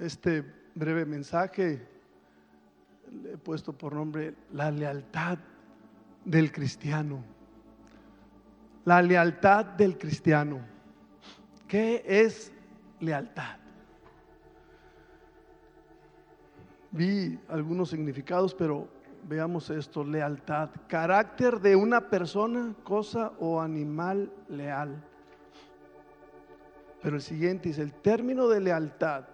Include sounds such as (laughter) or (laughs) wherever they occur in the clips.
este breve mensaje le he puesto por nombre la lealtad del cristiano. La lealtad del cristiano. ¿Qué es lealtad? Vi algunos significados, pero veamos esto, lealtad. Carácter de una persona, cosa o animal leal. Pero el siguiente dice, el término de lealtad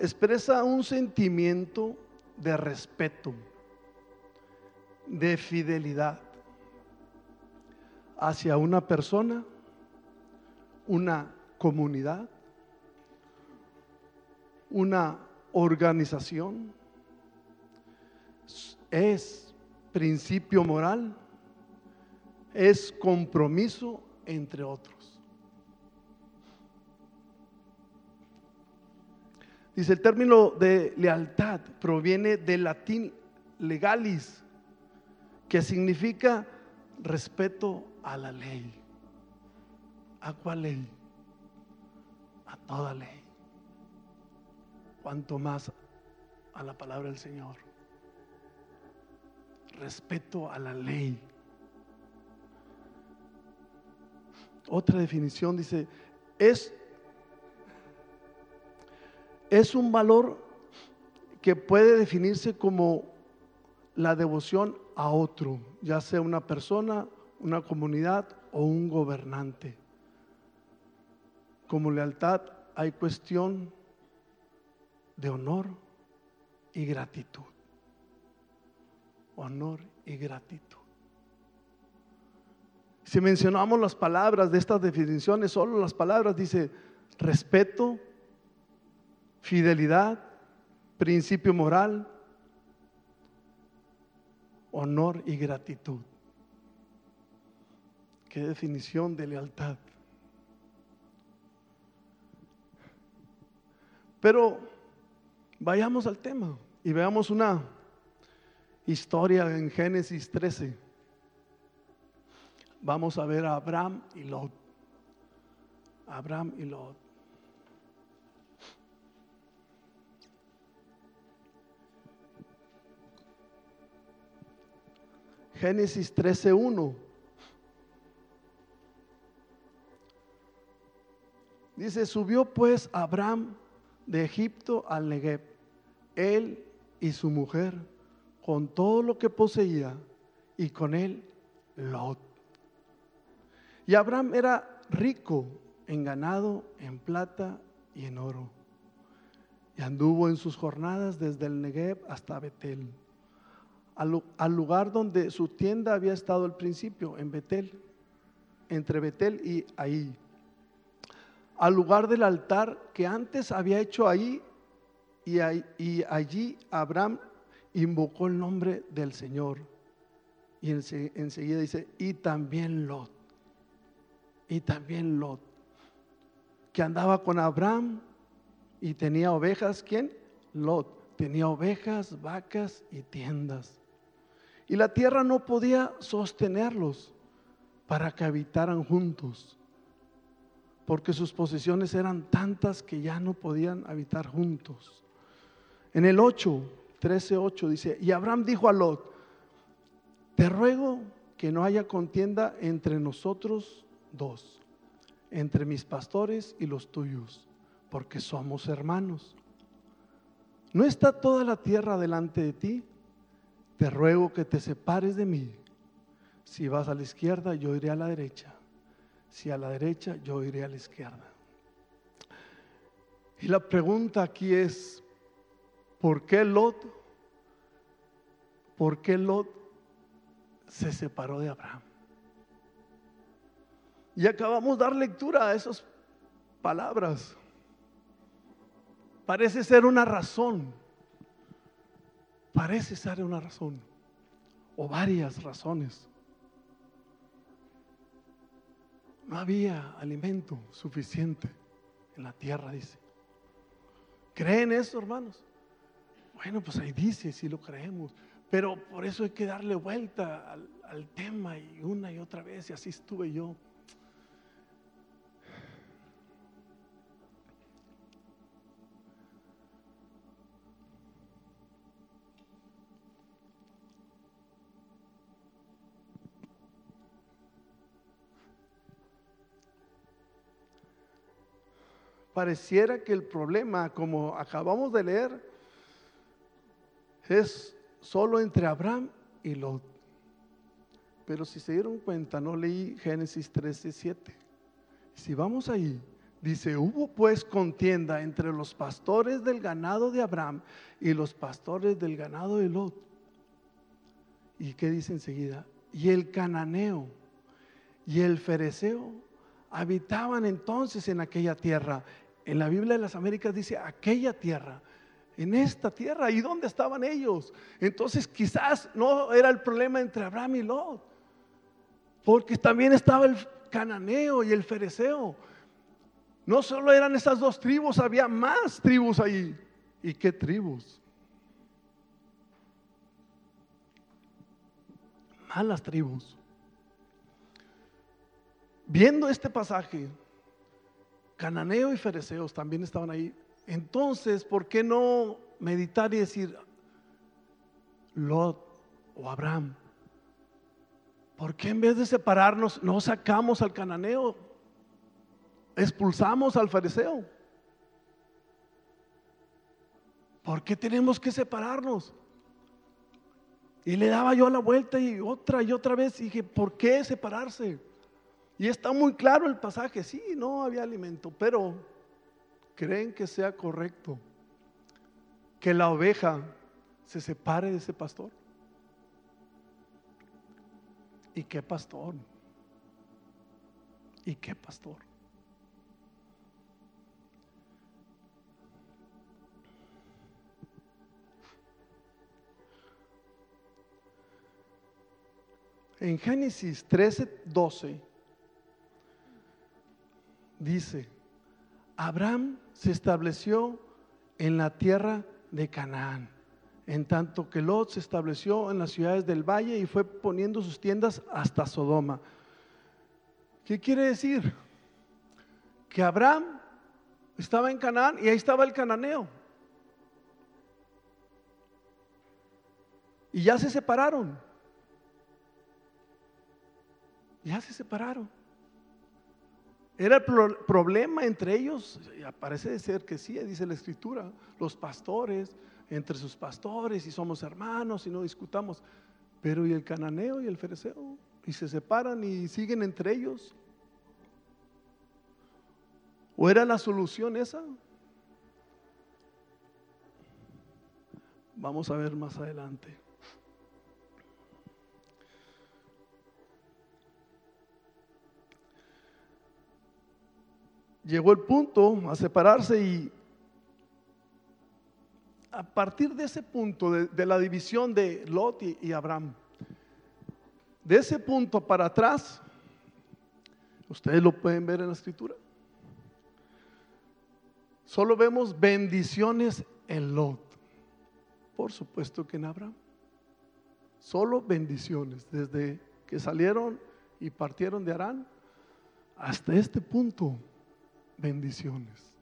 expresa un sentimiento de respeto, de fidelidad hacia una persona, una comunidad, una organización, es principio moral, es compromiso, entre otros. Dice, el término de lealtad proviene del latín legalis, que significa respeto a la ley. ¿A cuál ley? A toda ley. Cuanto más a la palabra del Señor. Respeto a la ley. Otra definición dice, es es un valor que puede definirse como la devoción a otro, ya sea una persona, una comunidad o un gobernante. Como lealtad hay cuestión de honor y gratitud. Honor y gratitud. Si mencionamos las palabras de estas definiciones, solo las palabras dice respeto, fidelidad, principio moral, honor y gratitud. Qué definición de lealtad. Pero vayamos al tema y veamos una historia en Génesis 13. Vamos a ver a Abraham y Lot. Abraham y Lot. Génesis 13.1. Dice, subió pues Abraham de Egipto al Negev, él y su mujer, con todo lo que poseía, y con él Lot. Y Abraham era rico en ganado, en plata y en oro. Y anduvo en sus jornadas desde el Negev hasta Betel al, lugar donde su tienda había estado al principio, en Betel, entre Betel y ahí, al lugar del altar que antes había hecho ahí, y, allí Abraham invocó el nombre del Señor. Y enseguida dice, y también Lot, y también Lot, que andaba con Abraham y tenía ovejas, ¿quién? Lot, tenía ovejas, vacas y tiendas. Y la tierra no podía sostenerlos para que habitaran juntos, porque sus posesiones eran tantas que ya no podían habitar juntos. En el 8, 13, 8 dice, y Abraham dijo a Lot, te ruego que no haya contienda entre nosotros dos, entre mis pastores y los tuyos, porque somos hermanos. ¿No está toda la tierra delante de ti? Te ruego que te separes de mí. Si vas a la izquierda, yo iré a la derecha. Si a la derecha, yo iré a la izquierda. Y la pregunta aquí es, ¿por qué Lot? ¿Por qué Lot se separó de Abraham? Y acabamos de dar lectura a esas palabras. Parece ser una razón Parece ser una razón o varias razones. No había alimento suficiente en la tierra, dice. ¿Creen eso, hermanos? Bueno, pues ahí dice, si lo creemos. Pero por eso hay que darle vuelta al, tema y una y otra vez, y así estuve yo. Pareciera que el problema, como acabamos de leer, es solo entre Abraham y Lot. Pero si se dieron cuenta, no leí Génesis 13, 7. Si vamos ahí, dice, hubo pues contienda entre los pastores del ganado de Abraham y los pastores del ganado de Lot. ¿Y qué dice enseguida? Y el cananeo y el fereceo habitaban entonces en aquella tierra. En la Biblia de las Américas dice aquella tierra en esta tierra. ¿Y dónde estaban ellos? Entonces quizás no era el problema entre Abraham y Lot, porque también estaba el cananeo y el fereceo. No solo eran esas dos tribus, había más tribus ahí. ¿Y qué tribus? Malas tribus. Viendo este pasaje, cananeo y fereceos también estaban ahí. Entonces, ¿por qué no meditar y decir, Lot o Abraham? ¿Por qué en vez de separarnos no sacamos al cananeo? Expulsamos al fariseo. ¿Por qué tenemos que separarnos? Y le daba yo la vuelta y otra y otra vez y dije, ¿por qué separarse? Y está muy claro el pasaje, sí, no había alimento, pero creen que sea correcto que la oveja se separe de ese pastor? ¿Y qué pastor? ¿Y qué pastor? En Génesis 13, 12 dice, Abraham se estableció en la tierra de Canaán, en tanto que Lot se estableció en las ciudades del valle y fue poniendo sus tiendas hasta Sodoma. ¿Qué quiere decir? Que Abraham estaba en Canaán y ahí estaba el cananeo. Y ya se separaron. Ya se separaron. ¿Era el problema entre ellos? Parece ser que sí, dice la escritura. Los pastores, entre sus pastores, y somos hermanos y no discutamos. Pero ¿y el cananeo y el fereceo? Y se separan y siguen entre ellos. ¿O era la solución esa? Vamos a ver más adelante. Llegó el punto a separarse y a partir de ese punto, de, la división de Lot y, y Abraham, de ese punto para atrás, ustedes lo pueden ver en la escritura, solo vemos bendiciones en Lot, por supuesto que en Abraham, solo bendiciones, desde que salieron y partieron de Arán hasta este punto bendiciones.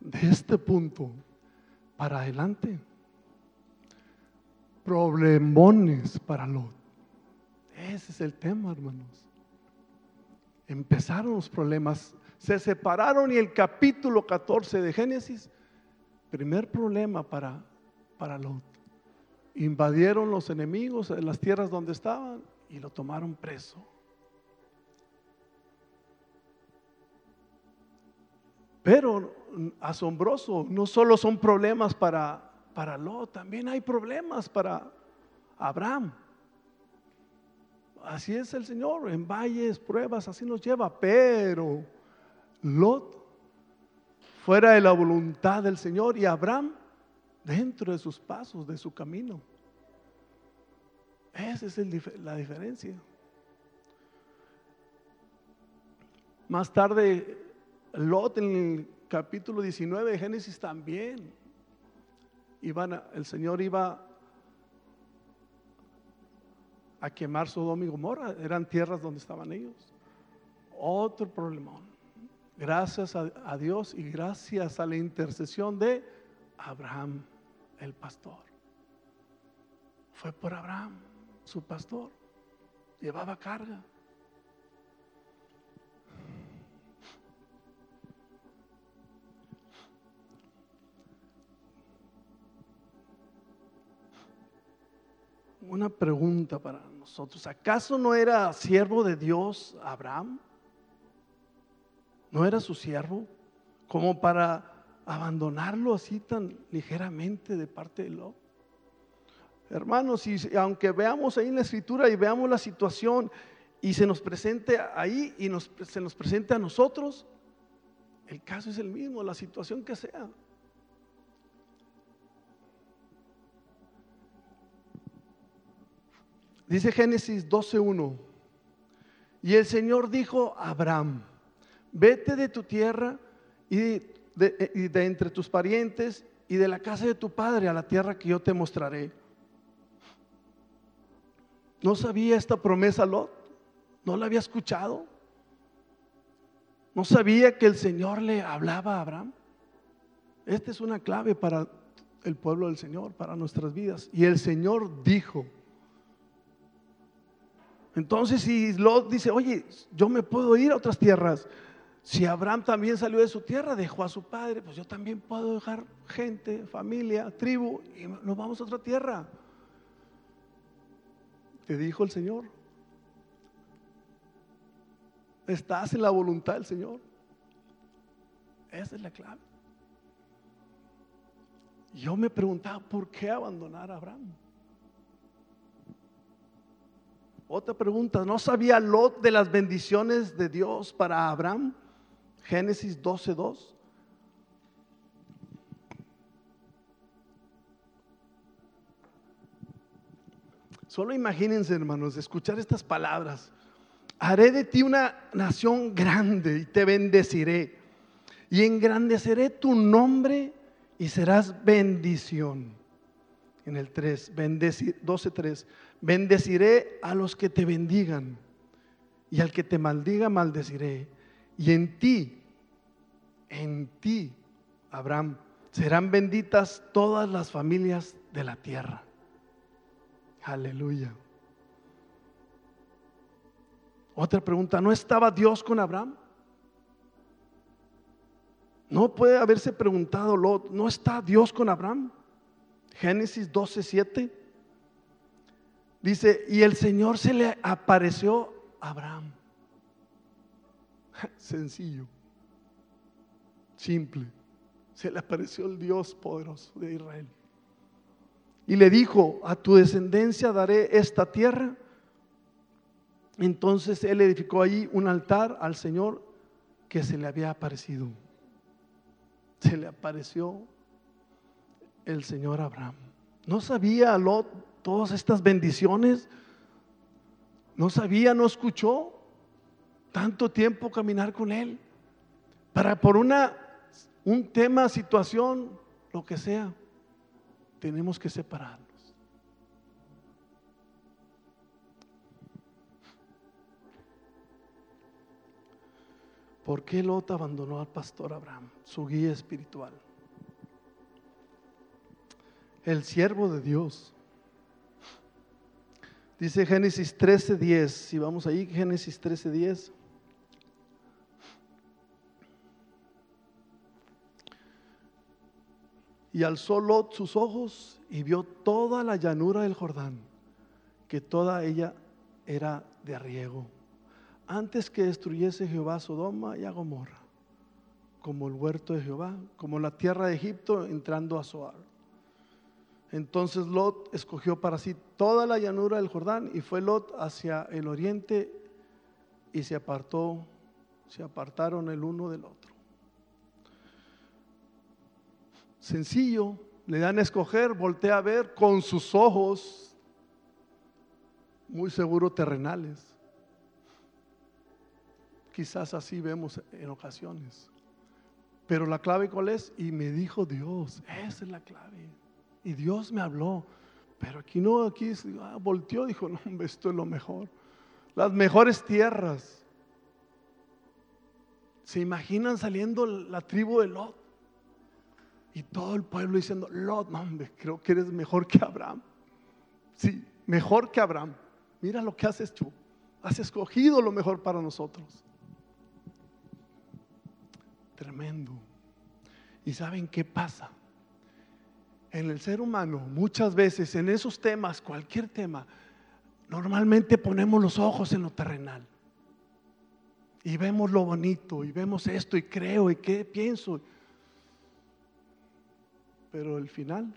De este punto para adelante, problemones para Lot. Ese es el tema, hermanos. Empezaron los problemas, se separaron y el capítulo 14 de Génesis, primer problema para, para Lot. Invadieron los enemigos en las tierras donde estaban y lo tomaron preso. Pero asombroso, no solo son problemas para, para Lot, también hay problemas para Abraham. Así es el Señor, en valles, pruebas, así nos lleva. Pero Lot, fuera de la voluntad del Señor, y Abraham, dentro de sus pasos, de su camino. Esa es la diferencia. Más tarde Lot en el capítulo 19 de Génesis también. Iban el Señor iba a quemar Sodoma y Gomorra, eran tierras donde estaban ellos. Otro problemón. Gracias a, a Dios y gracias a la intercesión de Abraham, el pastor. Fue por Abraham, su pastor. Llevaba carga. Una pregunta para nosotros. ¿Acaso no era siervo de Dios Abraham? ¿No era su siervo? Como para abandonarlo así tan ligeramente de parte de Lot. Hermanos, y aunque veamos ahí en la escritura y veamos la situación y se nos presente ahí y se nos presente a nosotros, el caso es el mismo, la situación que sea. Dice Génesis 12.1, y el Señor dijo a Abraham, vete de tu tierra y de, entre tus parientes y de la casa de tu padre a la tierra que yo te mostraré. ¿No sabía esta promesa Lot? ¿No la había escuchado? ¿No sabía que el Señor le hablaba a Abraham? Esta es una clave para el pueblo del Señor, para nuestras vidas. Y el Señor dijo, entonces, si Lot dice, oye, yo me puedo ir a otras tierras, si Abraham también salió de su tierra, dejó a su padre, pues yo también puedo dejar gente, familia, tribu, y nos vamos a otra tierra. Te dijo el Señor. Estás en la voluntad del Señor. Esa es la clave. Yo me preguntaba, ¿por qué abandonar a Abraham? Otra pregunta, ¿no sabía Lot de las bendiciones de Dios para Abraham? Génesis 12:2. Solo imagínense, hermanos, escuchar estas palabras. Haré de ti una nación grande y te bendeciré. Y engrandeceré tu nombre y serás bendición. En el 3, 12:3. Bendeciré a los que te bendigan y al que te maldiga maldeciré. Y en ti, en ti, Abraham, serán benditas todas las familias de la tierra. Aleluya. Otra pregunta, ¿no estaba Dios con Abraham? No puede haberse preguntado Lot, ¿no está Dios con Abraham? Génesis 12, 7. Dice, y el Señor se le apareció a Abraham. (laughs) Sencillo, simple. Se le apareció el Dios poderoso de Israel. Y le dijo, a tu descendencia daré esta tierra. Entonces él edificó allí un altar al Señor que se le había aparecido. Se le apareció el Señor Abraham. No sabía Lot todas estas bendiciones. No sabía, no escuchó tanto tiempo caminar con Él. Para por una, un tema, situación, lo que sea, tenemos que separarnos. ¿Por qué Lot abandonó al pastor Abraham, su guía espiritual? El siervo de Dios Dice Génesis 13:10. Si vamos ahí, Génesis 13:10. Y alzó Lot sus ojos y vio toda la llanura del Jordán, que toda ella era de riego, antes que destruyese Jehová Sodoma y a Gomorra, como el huerto de Jehová, como la tierra de Egipto entrando a Zoar. Entonces Lot escogió para sí toda la llanura del Jordán y fue Lot hacia el oriente y se apartó, se apartaron el uno del otro. Sencillo, le dan a escoger, voltea a ver con sus ojos, muy seguro terrenales. Quizás así vemos en ocasiones. Pero la clave cuál es? Y me dijo Dios, esa es la clave. Y Dios me habló. Pero aquí no, aquí ah, volteó, dijo, no, esto es lo mejor. Las mejores tierras. ¿Se imaginan saliendo la tribu de Lot? Y todo el pueblo diciendo, Lot, no, hombre, creo que eres mejor que Abraham. Sí, mejor que Abraham. Mira lo que has hecho. Has escogido lo mejor para nosotros. Tremendo. ¿Y saben qué pasa? En el ser humano, muchas veces en esos temas, cualquier tema, normalmente ponemos los ojos en lo terrenal. Y vemos lo bonito, y vemos esto, y creo, y qué pienso. Pero al final,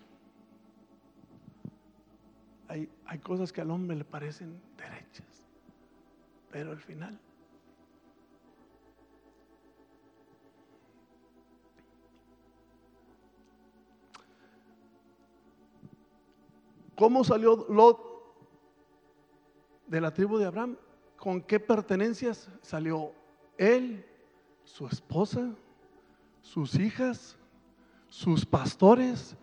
hay, hay cosas que al hombre le parecen derechas. Pero al final ¿Cómo salió Lot de la tribu de Abraham? ¿Con qué pertenencias salió él, su esposa, sus hijas, sus pastores,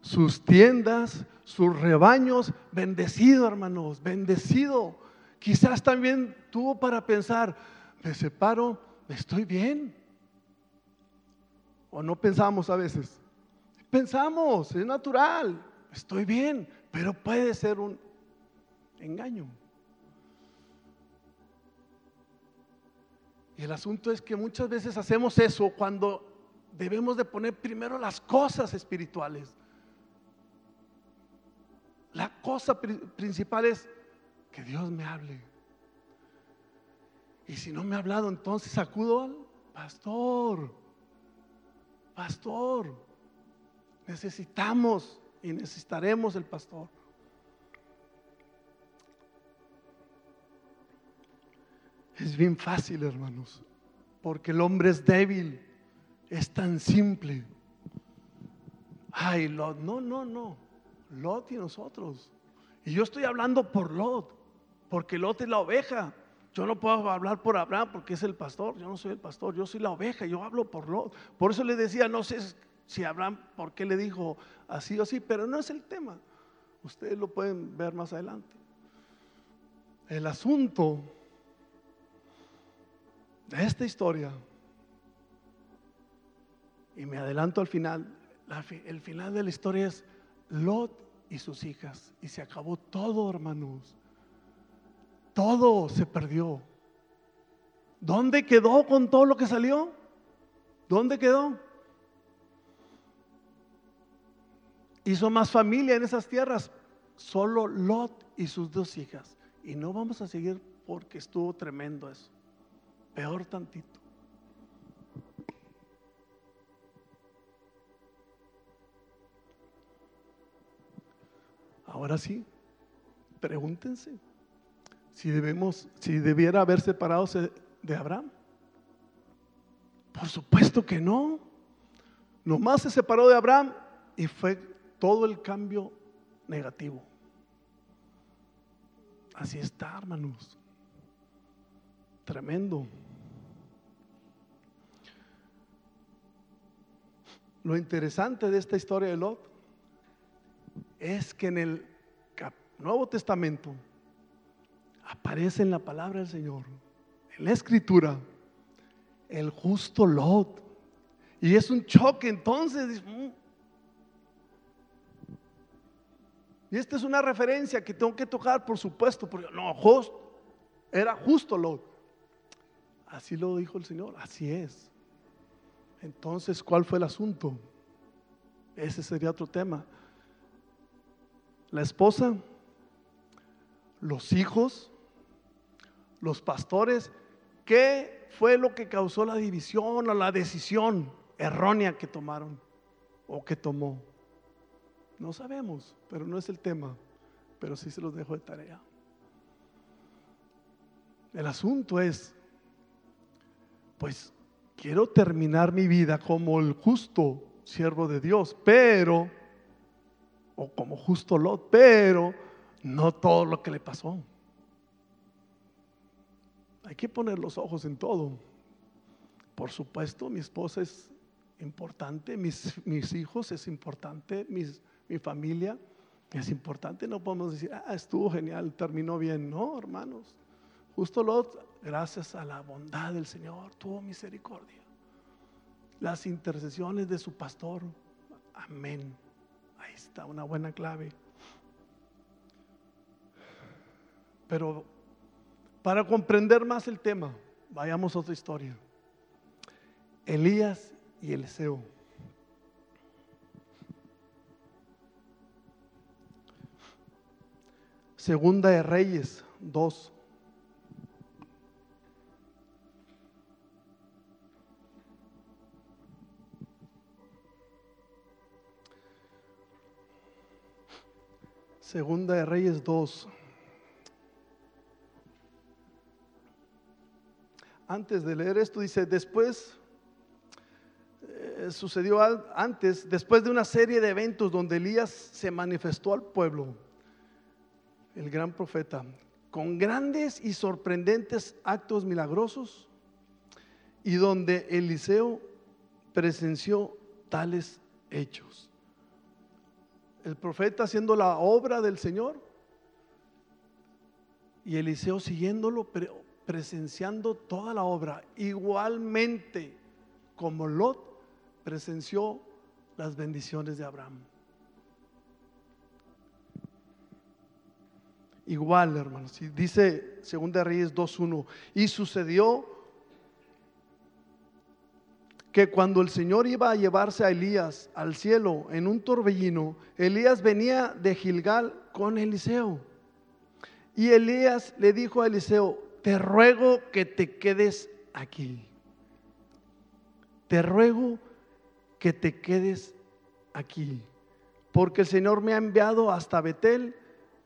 sus tiendas, sus rebaños? Bendecido, hermanos, bendecido. Quizás también tuvo para pensar, me separo, estoy bien. ¿O no pensamos a veces? Pensamos, es natural, estoy bien, pero puede ser un engaño. Y el asunto es que muchas veces hacemos eso cuando debemos de poner primero las cosas espirituales. La cosa principal es que Dios me hable. Y si no me ha hablado, entonces acudo al pastor. Pastor, necesitamos y necesitaremos el pastor. Es bien fácil, hermanos, porque el hombre es débil, es tan simple. Ay, Lot, no, no, no. Lot y nosotros. Y yo estoy hablando por Lot, porque Lot es la oveja. Yo no puedo hablar por Abraham porque es el pastor. Yo no soy el pastor, yo soy la oveja. Yo hablo por Lot. Por eso le decía, no sé si Abraham, ¿por qué le dijo así o así? Pero no es el tema. Ustedes lo pueden ver más adelante. El asunto de esta historia, y me adelanto al final, el final de la historia es Lot y sus hijas. Y se acabó todo, hermanos. Todo se perdió. ¿Dónde quedó con todo lo que salió? ¿Dónde quedó? Hizo más familia en esas tierras, solo Lot y sus dos hijas. Y no vamos a seguir porque estuvo tremendo eso. Peor tantito. Ahora sí, pregúntense si debemos, si debiera haber separado de Abraham. Por supuesto que no. Nomás se separó de Abraham y fue todo el cambio negativo. Así está, hermanos. Tremendo. Lo interesante de esta historia de Lot es que en el Nuevo Testamento aparece en la palabra del Señor, en la escritura, el justo Lot. Y es un choque entonces. Y esta es una referencia que tengo que tocar, por supuesto, porque no, era justo Lot. Así lo dijo el Señor, así es. Entonces, ¿cuál fue el asunto? Ese sería otro tema. La esposa, los hijos, los pastores, ¿qué fue lo que causó la división o la decisión errónea que tomaron o que tomó? No sabemos, pero no es el tema, pero sí se los dejo de tarea. El asunto es, pues quiero terminar mi vida como el justo siervo de Dios, pero, o como justo Lot, pero no todo lo que le pasó. Hay que poner los ojos en todo. Por supuesto, mi esposa es importante, mis, mis hijos es importante, mis mi familia. Es importante, no podemos decir, ah, estuvo genial, terminó bien. No, hermanos. Justo Lot, gracias a la bondad del Señor, tuvo misericordia. Las intercesiones de su pastor. Amén. Ahí está una buena clave. Pero para comprender más el tema, vayamos a otra historia. Elías y Eliseo. Segunda de Reyes 2. Segunda de Reyes 2. Antes de leer esto dice, después eh, sucedió antes, después de una serie de eventos donde Elías se manifestó al pueblo, el gran profeta, con grandes y sorprendentes actos milagrosos y donde Eliseo presenció tales hechos. El profeta haciendo la obra del Señor y Eliseo siguiéndolo, presenciando toda la obra, igualmente como Lot presenció las bendiciones de Abraham. Igual, hermanos. Dice 2 Reyes 2.1. Y sucedió que cuando el Señor iba a llevarse a Elías al cielo en un torbellino, Elías venía de Gilgal con Eliseo. Y Elías le dijo a Eliseo, te ruego que te quedes aquí. Te ruego que te quedes aquí. Porque el Señor me ha enviado hasta Betel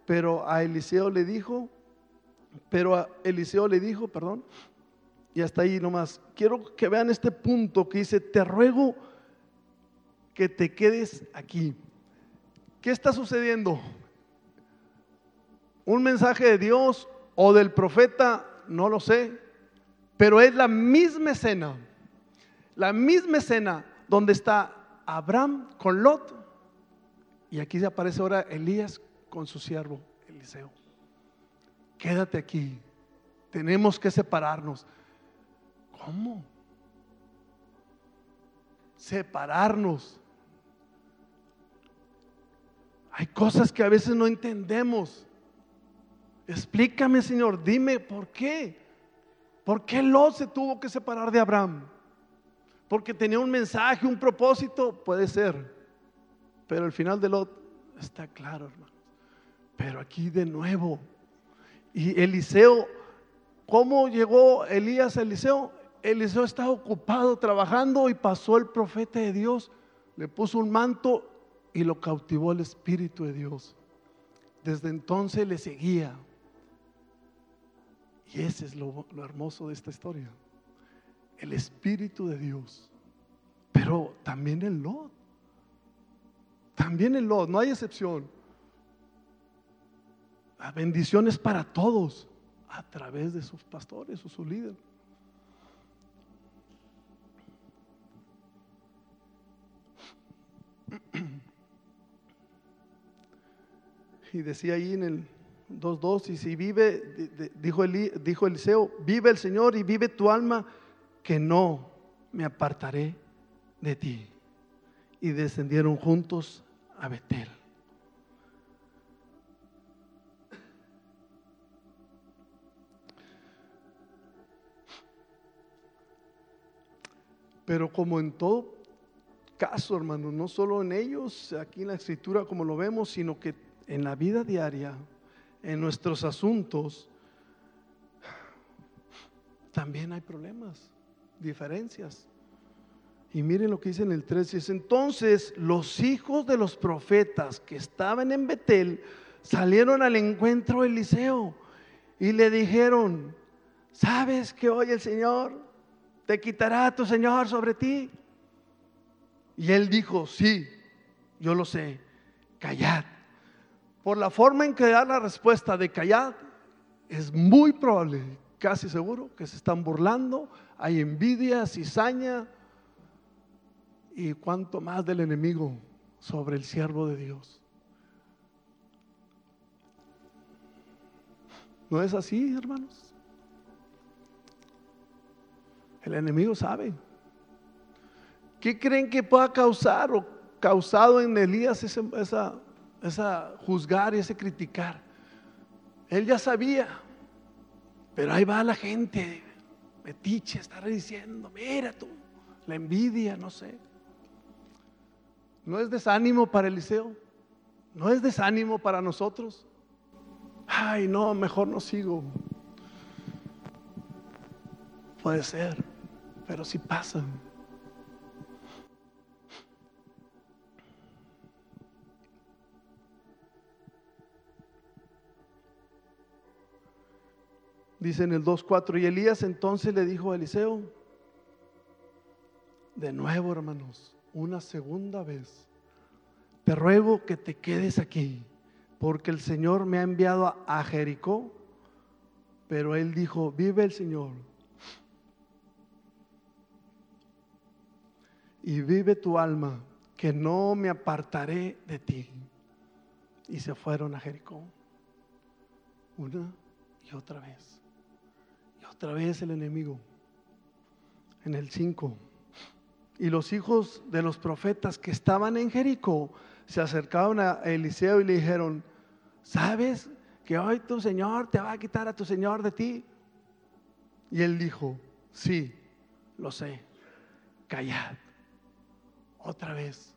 pero a Eliseo le dijo, pero a Eliseo le dijo, perdón, y hasta ahí nomás. Quiero que vean este punto que dice, te ruego que te quedes aquí. ¿Qué está sucediendo? ¿Un mensaje de Dios o del profeta? No lo sé, pero es la misma escena, la misma escena donde está Abraham con Lot y aquí se aparece ahora Elías con su siervo Eliseo. Quédate aquí. Tenemos que separarnos. ¿Cómo? Separarnos. Hay cosas que a veces no entendemos. Explícame, Señor, dime por qué. ¿Por qué Lot se tuvo que separar de Abraham? Porque tenía un mensaje, un propósito, puede ser. Pero el final de Lot está claro, hermano. Pero aquí de nuevo. Y Eliseo, ¿cómo llegó Elías a Eliseo? Eliseo estaba ocupado trabajando y pasó el profeta de Dios, le puso un manto y lo cautivó el Espíritu de Dios. Desde entonces le seguía. Y ese es lo, hermoso de esta historia. El Espíritu de Dios. Pero también el Lot. También el Lot, no hay excepción. La bendición es para todos a través de sus pastores o su líder. Y decía ahí en el 2.2, y si vive, dijo, dijo Eliseo, vive el Señor y vive tu alma, que no me apartaré de ti. Y descendieron juntos a Betel. Pero como en todo caso, hermano, no solo en ellos, aquí en la escritura como lo vemos, sino que en la vida diaria, en nuestros asuntos, también hay problemas, diferencias. Y miren lo que dice en el 13, es entonces los hijos de los profetas que estaban en Betel salieron al encuentro de Eliseo y le dijeron, ¿sabes que hoy el Señor ¿Te quitará tu Señor sobre ti? Y él dijo, sí, yo lo sé, callad. Por la forma en que da la respuesta de callad, es muy probable, casi seguro, que se están burlando, hay envidia, cizaña y cuanto más del enemigo sobre el siervo de Dios. ¿No es así, hermanos? El enemigo sabe. ¿Qué creen que pueda causar o causado en Elías esa, esa juzgar y ese criticar? Él ya sabía, pero ahí va la gente, metiche, está diciendo, mira tú, la envidia, no sé. ¿No es desánimo para Eliseo? ¿No es desánimo para nosotros? Ay, no, mejor no sigo. Puede ser, pero si pasa. Dice en el 2.4, y Elías entonces le dijo a Eliseo, de nuevo hermanos, una segunda vez, te ruego que te quedes aquí, porque el Señor me ha enviado a, Jericó, pero él dijo, vive el Señor. Y vive tu alma, que no me apartaré de ti. Y se fueron a Jericó, una y otra vez otra vez el enemigo. En el 5. Y los hijos de los profetas que estaban en Jericó se acercaron a Eliseo y le dijeron, ¿sabes que hoy tu Señor te va a quitar a tu Señor de ti? Y él dijo, sí, lo sé, callad. Otra vez,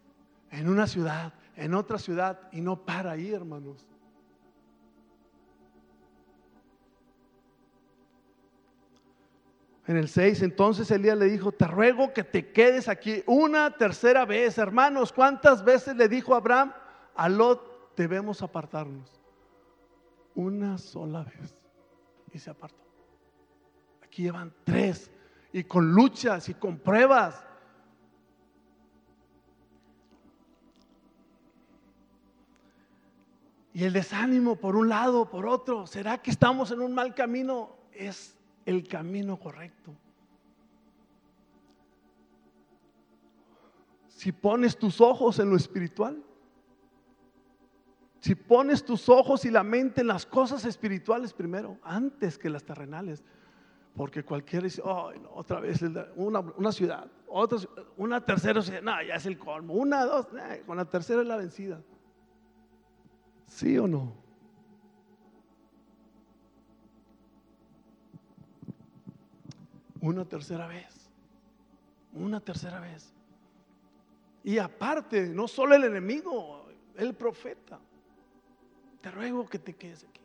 en una ciudad, en otra ciudad, y no para ahí, hermanos. En el 6, entonces Elías le dijo, te ruego que te quedes aquí una tercera vez. Hermanos, ¿cuántas veces le dijo Abraham a Lot, debemos apartarnos? Una sola vez. Y se apartó. Aquí llevan tres. Y con luchas y con pruebas. Y el desánimo por un lado, por otro. ¿Será que estamos en un mal camino? Es el camino correcto. Si pones tus ojos en lo espiritual, si pones tus ojos y la mente en las cosas espirituales primero, antes que las terrenales, porque cualquiera dice, otra vez una, ciudad, otra, una tercera ciudad, no, ya es el colmo, una, dos, con la tercera es la vencida. ¿Sí o no? una tercera vez, una tercera vez. Y aparte, no solo el enemigo, el profeta, te ruego que te quedes aquí.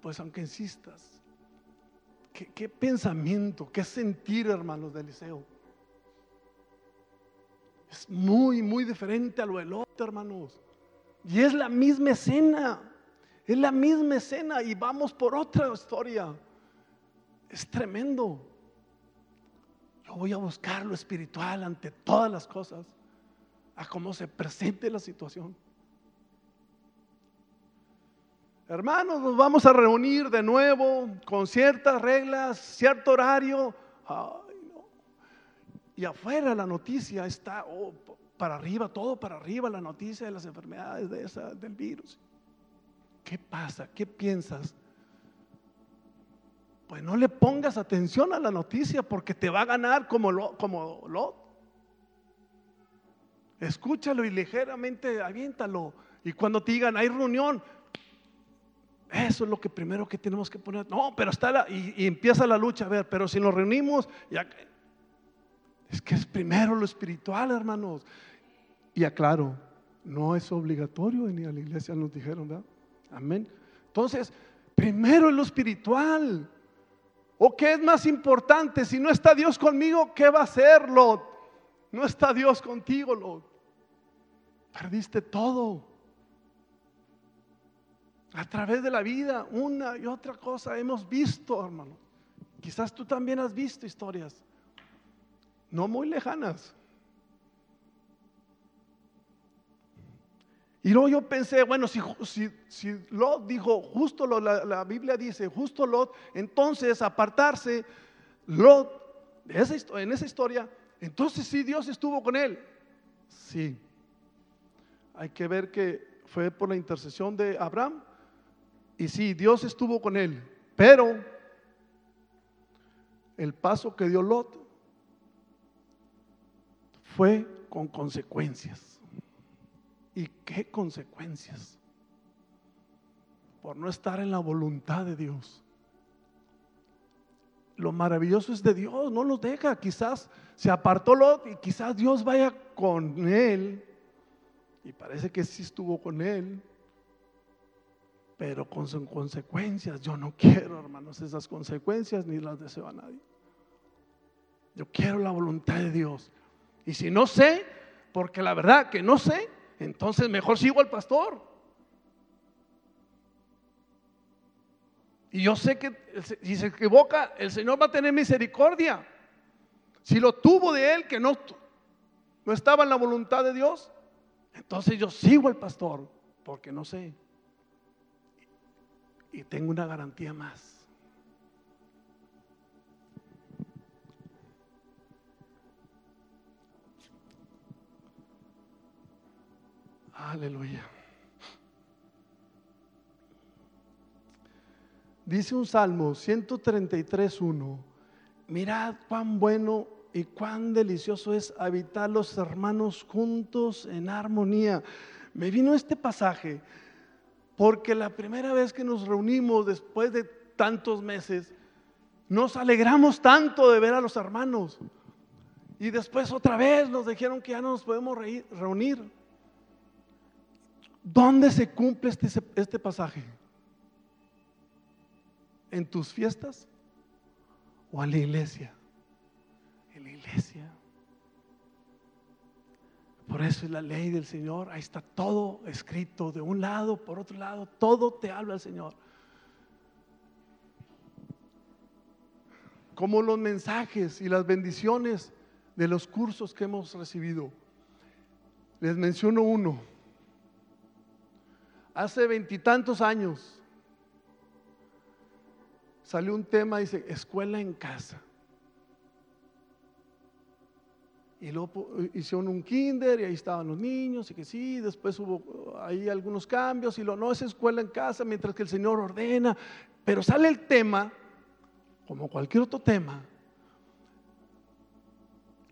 Pues aunque insistas, ¿qué, pensamiento, qué sentir, hermanos de Eliseo? Es muy, muy diferente a lo del otro, hermanos. Y es la misma escena, es la misma escena y vamos por otra historia. Es tremendo. Yo voy a buscar lo espiritual ante todas las cosas, a cómo se presente la situación. Hermanos, nos vamos a reunir de nuevo con ciertas reglas, cierto horario. Y afuera la noticia está oh, para arriba, todo para arriba, la noticia de las enfermedades de esa, del virus. ¿Qué pasa? ¿Qué piensas? pues no le pongas atención a la noticia porque te va a ganar como lo, como Lot. Escúchalo y ligeramente aviéntalo. Y cuando te digan, hay reunión, eso es lo que primero que tenemos que poner. No, pero está la, y, empieza la lucha. A ver, pero si nos reunimos, ya, es que es primero lo espiritual, hermanos. Y aclaro, no es obligatorio venir a la iglesia, nos dijeron, ¿verdad? Amén. Entonces, primero es lo espiritual. ¿O qué es más importante? Si no está Dios conmigo, ¿qué va a hacer, Lot? No está Dios contigo, Lot. Perdiste todo. A través de la vida, una y otra cosa hemos visto, hermano. Quizás tú también has visto historias, no muy lejanas, Y luego yo pensé, bueno, si, si, Lot dijo, justo Lot, la, Biblia dice, justo Lot, entonces apartarse, Lot, en esa historia, entonces sí Dios estuvo con él. Sí. Hay que ver que fue por la intercesión de Abraham. Y sí, Dios estuvo con él. Pero el paso que dio Lot fue con consecuencias. ¿Y qué consecuencias? Por no estar en la voluntad de Dios. Lo maravilloso es de Dios, no nos deja. Quizás se apartó Lot y quizás Dios vaya con él. Y parece que sí estuvo con él. pero con sus consecuencias. Yo no quiero, hermanos, esas consecuencias ni las deseo a nadie. Yo quiero la voluntad de Dios. Y si no sé, porque la verdad que no sé, entonces mejor sigo al pastor. Y yo sé que si se equivoca, el Señor va a tener misericordia. Si lo tuvo de él, que no, no estaba en la voluntad de Dios, entonces yo sigo al pastor, porque no sé. Y tengo una garantía más. Aleluya. Dice un salmo 133.1, mirad cuán bueno y cuán delicioso es habitar los hermanos juntos en armonía. Me vino este pasaje porque la primera vez que nos reunimos después de tantos meses, nos alegramos tanto de ver a los hermanos. Y después otra vez nos dijeron que ya no nos podemos reunir. ¿Dónde se cumple este, este pasaje? ¿En tus fiestas o en la iglesia? En la iglesia. Por eso es la ley del Señor. Ahí está todo escrito de un lado, por otro lado. Todo te habla el Señor. Como los mensajes y las bendiciones de los cursos que hemos recibido. Les menciono uno hace veintitantos años salió un tema, dice, escuela en casa. Y luego hicieron un kinder y ahí estaban los niños y que sí, después hubo ahí algunos cambios y lo no es escuela en casa mientras que el Señor ordena. Pero sale el tema, como cualquier otro tema,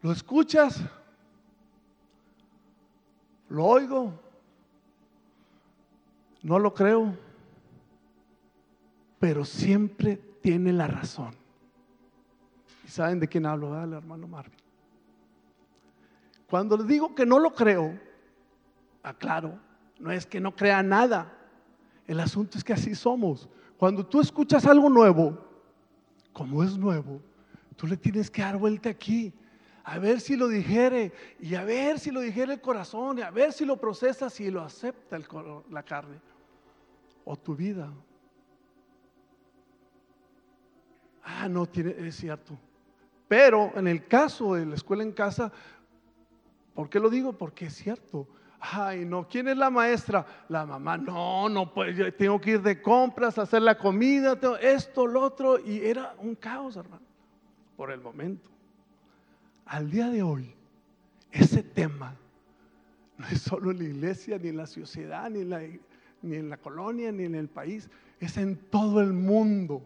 lo escuchas, lo oigo, no lo creo, pero siempre tiene la razón. ¿Y saben de quién hablo? El hermano Marvin. Cuando le digo que no lo creo, aclaro, no es que no crea nada. El asunto es que así somos. Cuando tú escuchas algo nuevo, como es nuevo, tú le tienes que dar vuelta aquí a ver si lo dijere y a ver si lo dijere el corazón y a ver si lo procesa, si lo acepta la carne o tu vida. Ah, no, tiene, es cierto. Pero en el caso de la escuela en casa, ¿por qué lo digo? Porque es cierto. Ay, no, ¿quién es la maestra? La mamá, no, no, pues tengo que ir de compras, hacer la comida, esto, lo otro, y era un caos, hermano, por el momento al día de hoy, ese tema no es solo en la iglesia, ni en la sociedad, ni en la, ni en la colonia, ni en el país, es en todo el mundo.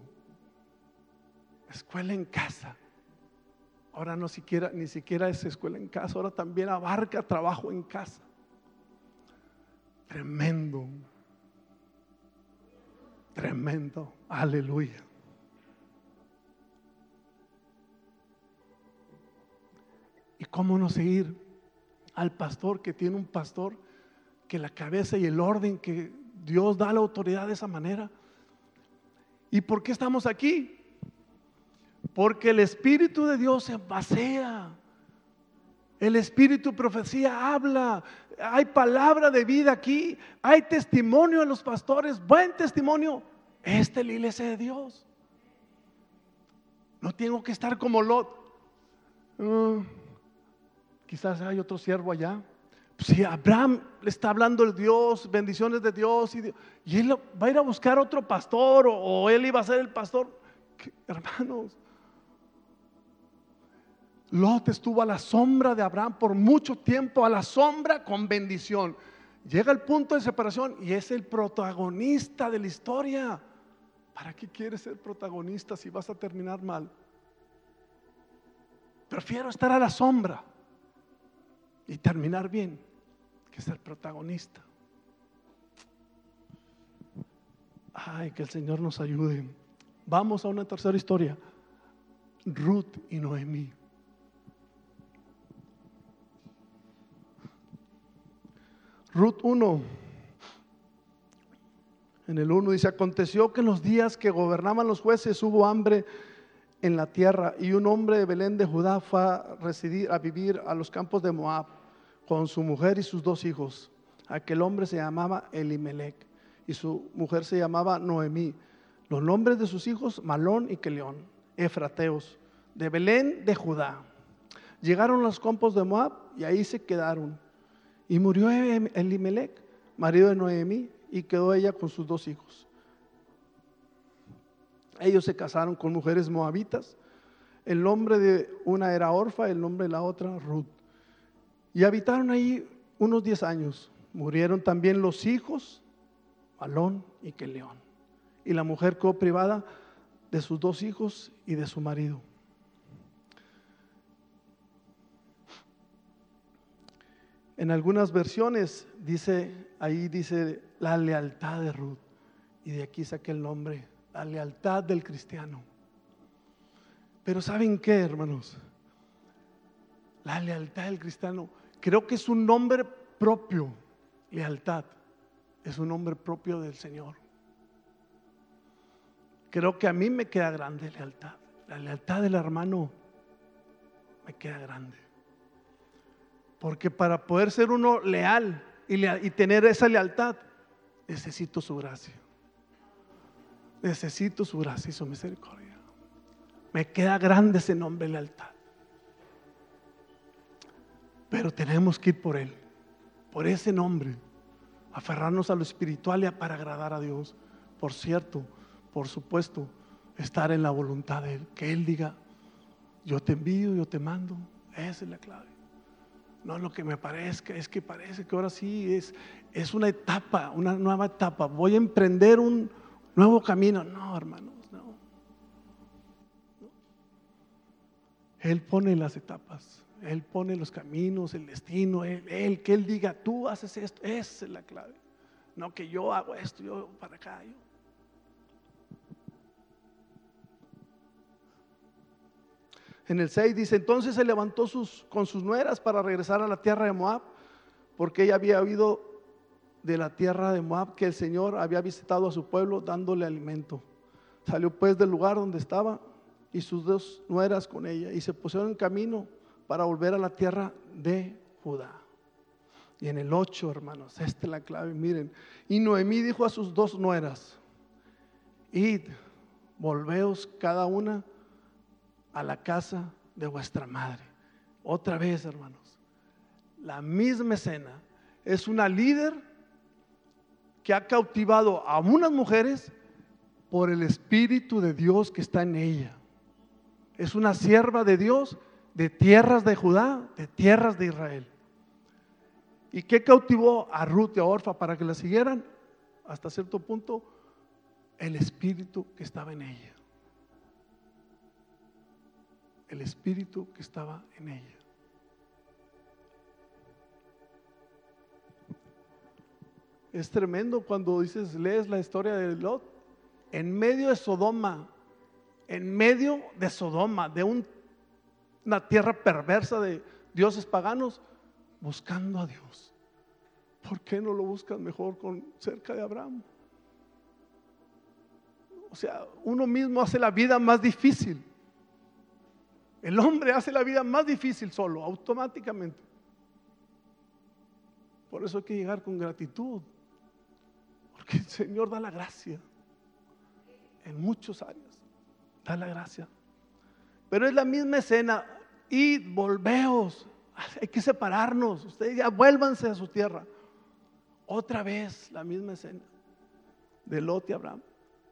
Escuela en casa. Ahora no siquiera, ni siquiera es escuela en casa, ahora también abarca trabajo en casa. Tremendo. Tremendo. Aleluya. ¿Y cómo no seguir al pastor que tiene un pastor que la cabeza y el orden que Dios da la autoridad de esa manera? ¿Y por qué estamos aquí? Porque el Espíritu de Dios se basea. El Espíritu profecía habla. Hay palabra de vida aquí. Hay testimonio de los pastores. Buen testimonio. Esta es la iglesia de Dios. No tengo que estar como Lot. Mm quizás hay otro siervo allá. Si Abraham le está hablando de Dios, bendiciones de Dios, y, él va a ir a buscar otro pastor o, él iba a ser el pastor. hermanos, Lot estuvo a la sombra de Abraham por mucho tiempo, a la sombra con bendición. Llega el punto de separación y es el protagonista de la historia. ¿Para qué quieres ser protagonista si vas a terminar mal? Prefiero estar a la sombra y terminar bien que ser protagonista. Ay, que el Señor nos ayude. Vamos a una tercera historia. Ruth y Noemí. Ruth 1, En el 1 dice, aconteció que en los días que gobernaban los jueces hubo hambre en la tierra y un hombre de Belén de Judá fue a, residir, a vivir a los campos de Moab con su mujer y sus dos hijos. Aquel hombre se llamaba Elimelech y su mujer se llamaba Noemí. Los nombres de sus hijos, Malón y Keleón, efrateos, de Belén de Judá. Llegaron los campos de Moab y ahí se quedaron. Y murió Elimelech, marido de Noemí, y quedó ella con sus dos hijos. Ellos se casaron con mujeres moabitas. El nombre de una era Orfa, el nombre de la otra Ruth. Y habitaron ahí unos 10 años. Murieron también los hijos, Alón y Keleón. Y la mujer quedó privada de sus dos hijos y de su marido. En algunas versiones dice, ahí dice la lealtad de Ruth. Y de aquí saqué el nombre, la lealtad del cristiano. Pero ¿saben qué, hermanos? La lealtad del cristiano, creo que es un nombre propio, lealtad, es un nombre propio del Señor. Creo que a mí me queda grande lealtad. La lealtad del hermano me queda grande. Porque para poder ser uno leal y, tener esa lealtad, necesito su gracia. Necesito su gracia y su misericordia. Me queda grande ese nombre, lealtad. Pero tenemos que ir por él, por ese nombre, aferrarnos a lo espiritual para agradar a Dios. Por cierto, por supuesto, estar en la voluntad de Él. Que Él diga, yo te envío, yo te mando. Esa es la clave. No lo que me parezca, es que parece que ahora sí es, es una etapa, una nueva etapa. Voy a emprender un nuevo camino. No, hermanos, no. Él pone las etapas, Él pone los caminos, el destino, él, que Él diga, tú haces esto, esa es la clave. No que yo hago esto, yo para acá. En el 6 dice, entonces se levantó sus, con sus nueras para regresar a la tierra de Moab, porque ella había oído de la tierra de Moab que el Señor había visitado a su pueblo dándole alimento. Salió pues del lugar donde estaba y sus dos nueras con ella y se pusieron en camino para volver a la tierra de Judá. Y en el 8, hermanos, esta es la clave, miren. Y Noemí dijo a sus dos nueras, id, volveos cada una a la casa de vuestra madre. Otra vez, hermanos, la misma escena. Es una líder que ha cautivado a unas mujeres por el Espíritu de Dios que está en ella. Es una sierva de Dios de tierras de Judá, de tierras de Israel. ¿Y qué cautivó a Ruth y a Orfa para que la siguieran? Hasta cierto punto, el Espíritu que estaba en ella el espíritu que estaba en ella. Es tremendo cuando dices, lees la historia de Lot, en medio de Sodoma, en medio de Sodoma, de una tierra perversa de dioses paganos, buscando a Dios. ¿Por qué no lo buscas mejor con cerca de Abraham? O sea, uno mismo hace la vida más difícil. El hombre hace la vida más difícil solo, automáticamente. Por eso hay que llegar con gratitud, porque el Señor da la gracia en muchos años, da la gracia. Pero es la misma escena, id, volveos, hay que separarnos, ustedes ya vuélvanse a su tierra. Otra vez la misma escena de Lot y Abraham,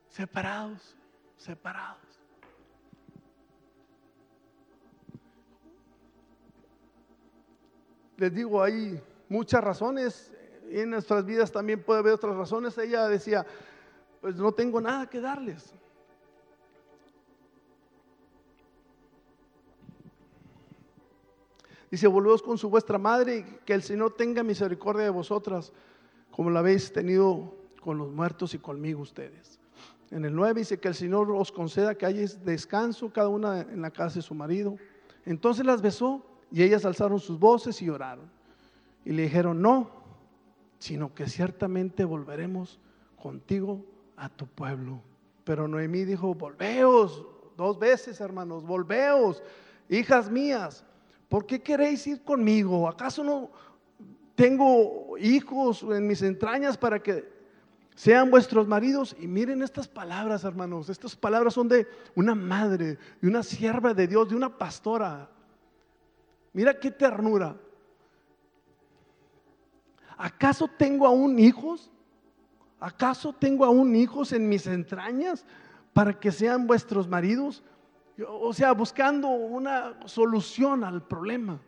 separados, separados. les digo, hay muchas razones. En nuestras vidas también puede haber otras razones. Ella decía, pues no tengo nada que darles. Dice, volveos con su vuestra madre y que el Señor tenga misericordia de vosotras, como la habéis tenido con los muertos y conmigo ustedes. En el 9 dice que el Señor os conceda que hayáis descanso cada una en la casa de su marido. Entonces las besó y ellas alzaron sus voces y oraron. Y le dijeron, no, sino que ciertamente volveremos contigo a tu pueblo. Pero Noemí dijo, volveos, dos veces hermanos, volveos, hijas mías, ¿por qué queréis ir conmigo? ¿Acaso no tengo hijos en mis entrañas para que sean vuestros maridos? Y miren estas palabras, hermanos, estas palabras son de una madre, de una sierva de Dios, de una pastora. Mira qué ternura. ¿Acaso tengo aún hijos? ¿Acaso tengo aún hijos en mis entrañas para que sean vuestros maridos? O sea, buscando una solución al problema.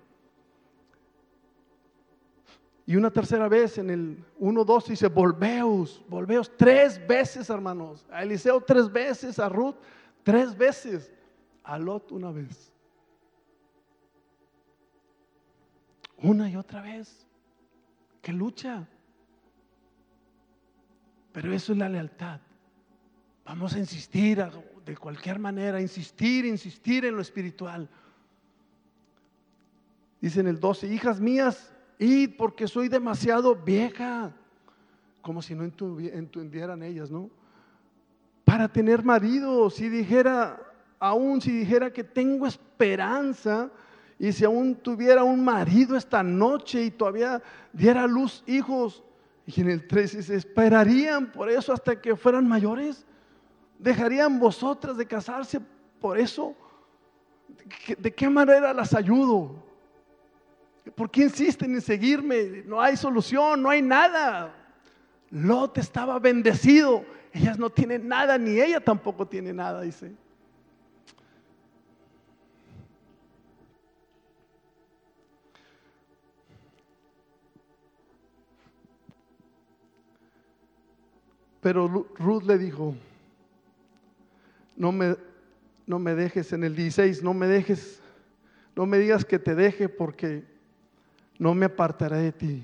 Y una tercera vez en el 1.2 dice, volveos, volveos. Tres veces, hermanos. A Eliseo tres veces, a Ruth tres veces, a Lot una vez. Una y otra vez. Que lucha. Pero eso es la lealtad. Vamos a insistir de cualquier manera, insistir, insistir en lo espiritual. Dice en el 12, hijas mías, id porque soy demasiado vieja. Como si no entendieran ellas, ¿no? Para tener marido, si dijera, aún si dijera que tengo esperanza, y si aún tuviera un marido esta noche y todavía diera luz hijos, y en el 13 se esperarían por eso hasta que fueran mayores. ¿Dejarían vosotras de casarse por eso? ¿De qué manera las ayudo? ¿Por qué insisten en seguirme? No hay solución, no hay nada. Lot estaba bendecido. Ellas no tienen nada, ni ella tampoco tiene nada, dice. Pero Ruth le dijo, no me, no me dejes en el 16, no me dejes, no me digas que te deje porque no me apartaré de ti.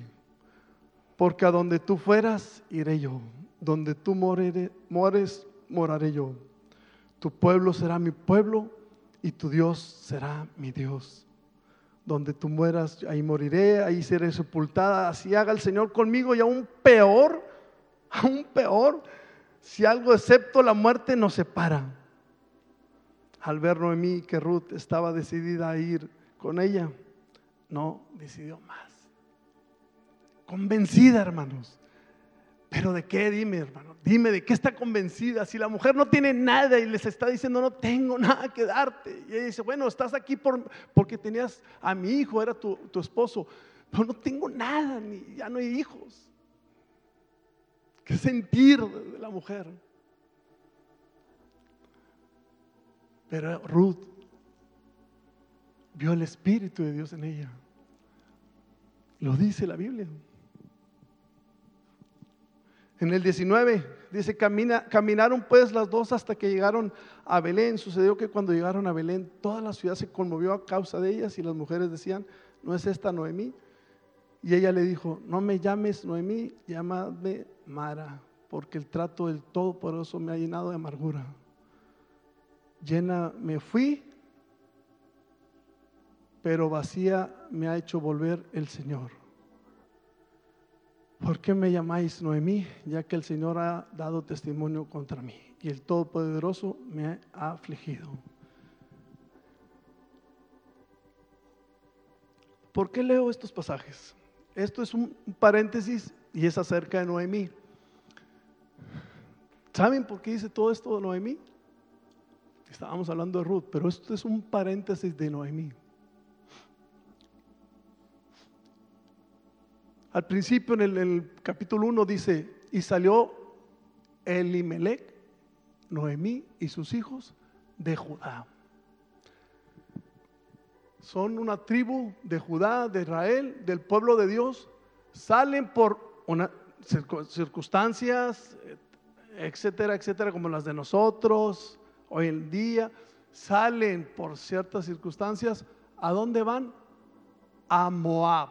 Porque a donde tú fueras, iré yo. Donde tú mores, moraré yo. Tu pueblo será mi pueblo y tu Dios será mi Dios. Donde tú mueras, ahí moriré, ahí seré sepultada. Así haga el Señor conmigo y aún peor aún peor, si algo excepto la muerte nos separa. Al ver Noemí que Ruth estaba decidida a ir con ella, no decidió más. Convencida, hermanos. Pero de qué, dime, hermano, dime de qué está convencida. Si la mujer no tiene nada y les está diciendo, no tengo nada que darte. Y ella dice, bueno, estás aquí por, porque tenías a mi hijo, era tu, tu esposo, pero no tengo nada, ni, ya no hay hijos. ¿Qué sentir de la mujer? Pero Ruth vio el Espíritu de Dios en ella. Lo dice la Biblia. En el 19 dice, Camina, caminaron pues las dos hasta que llegaron a Belén. Sucedió que cuando llegaron a Belén, toda la ciudad se conmovió a causa de ellas y las mujeres decían, ¿no es esta Noemí? Y ella le dijo, no me llames Noemí, llámame Mara, porque el trato del Todopoderoso me ha llenado de amargura. Llena me fui, pero vacía me ha hecho volver el Señor. ¿Por qué me llamáis Noemí? Ya que el Señor ha dado testimonio contra mí y el Todopoderoso me ha afligido. ¿Por qué leo estos pasajes? Esto es un paréntesis y es acerca de Noemí. ¿Saben por qué dice todo esto de Noemí? Estábamos hablando de Ruth, pero esto es un paréntesis de Noemí. Al principio en el, capítulo 1 dice, y salió Elimelech, Noemí y sus hijos de Judá. Son una tribu de Judá, de Israel, del pueblo de Dios. Salen por una, circunstancias, etcétera, etcétera, como las de nosotros hoy en día, salen por ciertas circunstancias. ¿A dónde van? A Moab.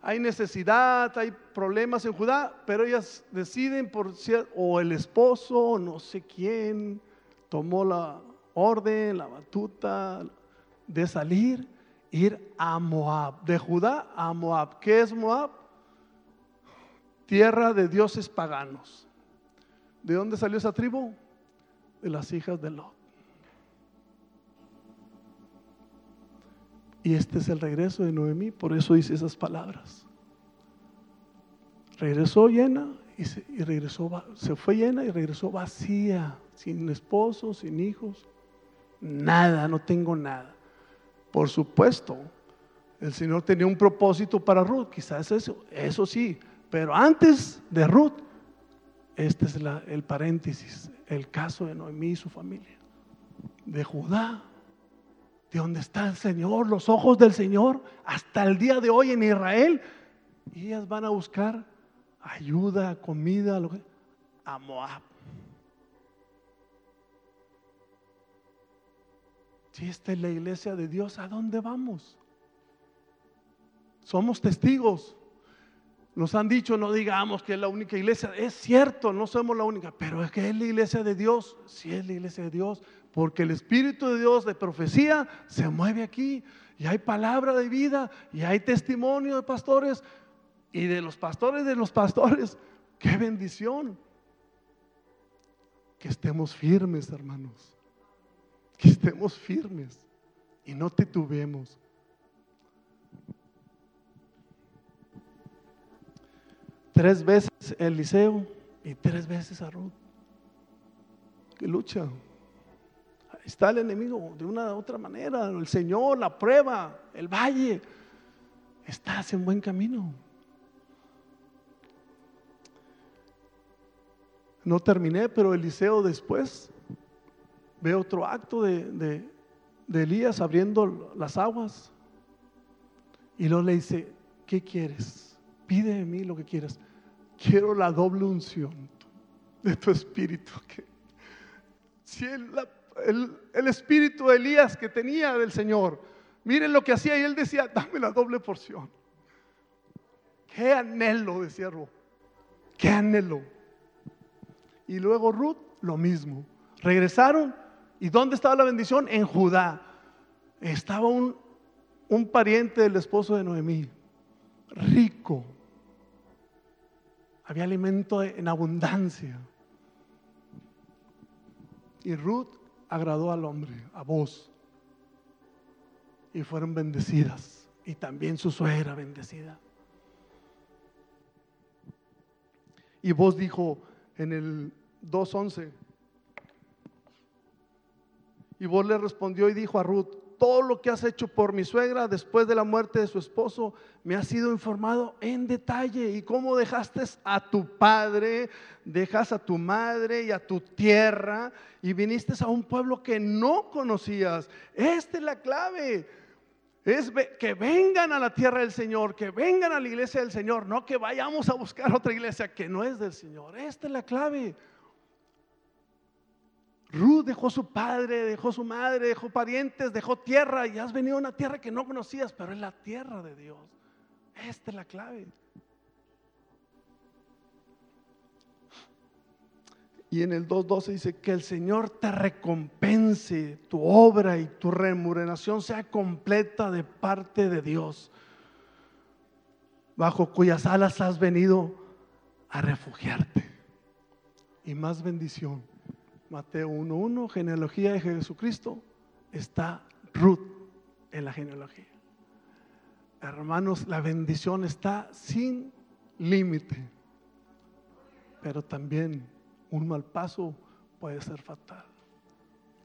Hay necesidad, hay problemas en Judá, pero ellas deciden por o el esposo, no sé quién, tomó la orden, la batuta de salir, ir a Moab, de Judá a Moab. ¿Qué es Moab? Tierra de dioses paganos. ¿De dónde salió esa tribu? De las hijas de Lot. Y este es el regreso de Noemí, por eso dice esas palabras. Regresó llena y, se, regresó, se fue llena y regresó vacía, sin esposo, sin hijos, nada, no tengo nada. Por supuesto, el Señor tenía un propósito para Ruth, quizás eso, eso sí, pero antes de Ruth, este es el paréntesis, el caso de Noemí y su familia, de Judá de dónde está el Señor, los ojos del Señor, hasta el día de hoy en Israel. Ellas van a buscar ayuda, comida, a Moab. Si esta es la iglesia de Dios, ¿a dónde vamos? Somos testigos. Nos han dicho, no digamos que es la única iglesia. Es cierto, no somos la única, pero es que es la iglesia de Dios. Si es la iglesia de Dios, porque el Espíritu de Dios de profecía se mueve aquí y hay palabra de vida y hay testimonio de pastores y de los pastores de los pastores. (laughs) ¡Qué bendición! Que estemos firmes, hermanos. Que estemos firmes y no titubemos. Tres veces Eliseo y tres veces a Ruth. ¡Qué lucha! está el enemigo de una u otra manera, el Señor, la prueba, el valle. Estás en buen camino. No terminé, pero Eliseo después ve otro acto de, Elías abriendo las aguas. Y luego le dice, ¿qué quieres? Pide de mí lo que quieras. Quiero la doble unción de tu espíritu. Que, si la el, espíritu de Elías que tenía del Señor. Miren lo que hacía y él decía, dame la doble porción. Qué anhelo, decía Ruth. Qué anhelo. Y luego Ruth, lo mismo. Regresaron. ¿Y dónde estaba la bendición? En Judá. Estaba un, un pariente del esposo de Noemí. Rico. Había alimento en abundancia. Y Ruth agradó al hombre, a vos. Y fueron bendecidas. Y también su suegra bendecida. Y vos dijo en el 2.11. Y vos le respondió y dijo a Ruth, todo lo que has hecho por mi suegra después de la muerte de su esposo, me ha sido informado en detalle. Y cómo dejaste a tu padre, dejas a tu madre y a tu tierra y viniste a un pueblo que no conocías. Esta es la clave. Es que vengan a la tierra del Señor, que vengan a la iglesia del Señor, no que vayamos a buscar otra iglesia que no es del Señor. Esta es la clave. Ruth dejó su padre, dejó su madre, dejó parientes, dejó tierra y has venido a una tierra que no conocías, pero es la tierra de Dios. Esta es la clave. Y en el 2.12 dice que el Señor te recompense, tu obra y tu remuneración sea completa de parte de Dios, bajo cuyas alas has venido a refugiarte. Y más bendición Mateo 1.1, genealogía de Jesucristo, está Ruth en la genealogía. Hermanos, la bendición está sin límite, pero también un mal paso puede ser fatal.